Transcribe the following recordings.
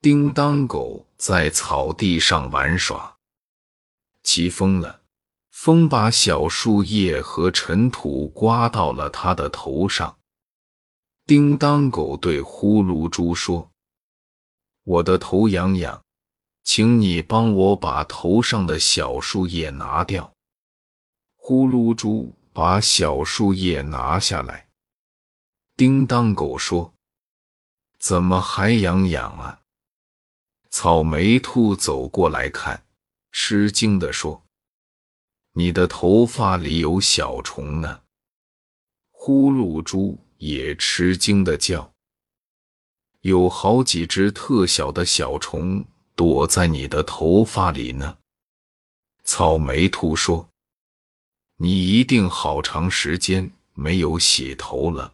叮当狗在草地上玩耍，起风了，风把小树叶和尘土刮到了他的头上。叮当狗对呼噜猪说：“我的头痒痒，请你帮我把头上的小树叶拿掉。”呼噜猪把小树叶拿下来。叮当狗说：“怎么还痒痒啊？”草莓兔走过来看，吃惊地说：“你的头发里有小虫呢！”呼噜猪也吃惊地叫：“有好几只特小的小虫躲在你的头发里呢！”草莓兔说：“你一定好长时间没有洗头了。”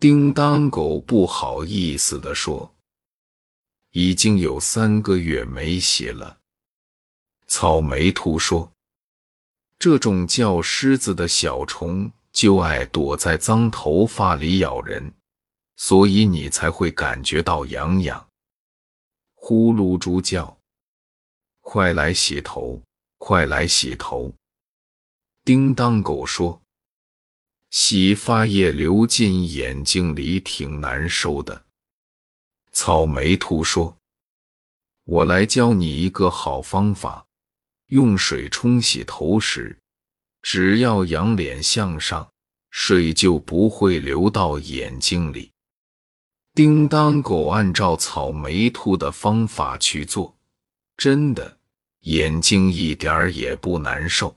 叮当狗不好意思地说。已经有三个月没洗了。草莓兔说：“这种叫虱子的小虫就爱躲在脏头发里咬人，所以你才会感觉到痒痒。”呼噜猪叫：“快来洗头，快来洗头！”叮当狗说：“洗发液流进眼睛里挺难受的。”草莓兔说：“我来教你一个好方法，用水冲洗头时，只要仰脸向上，水就不会流到眼睛里。”叮当狗按照草莓兔的方法去做，真的，眼睛一点儿也不难受。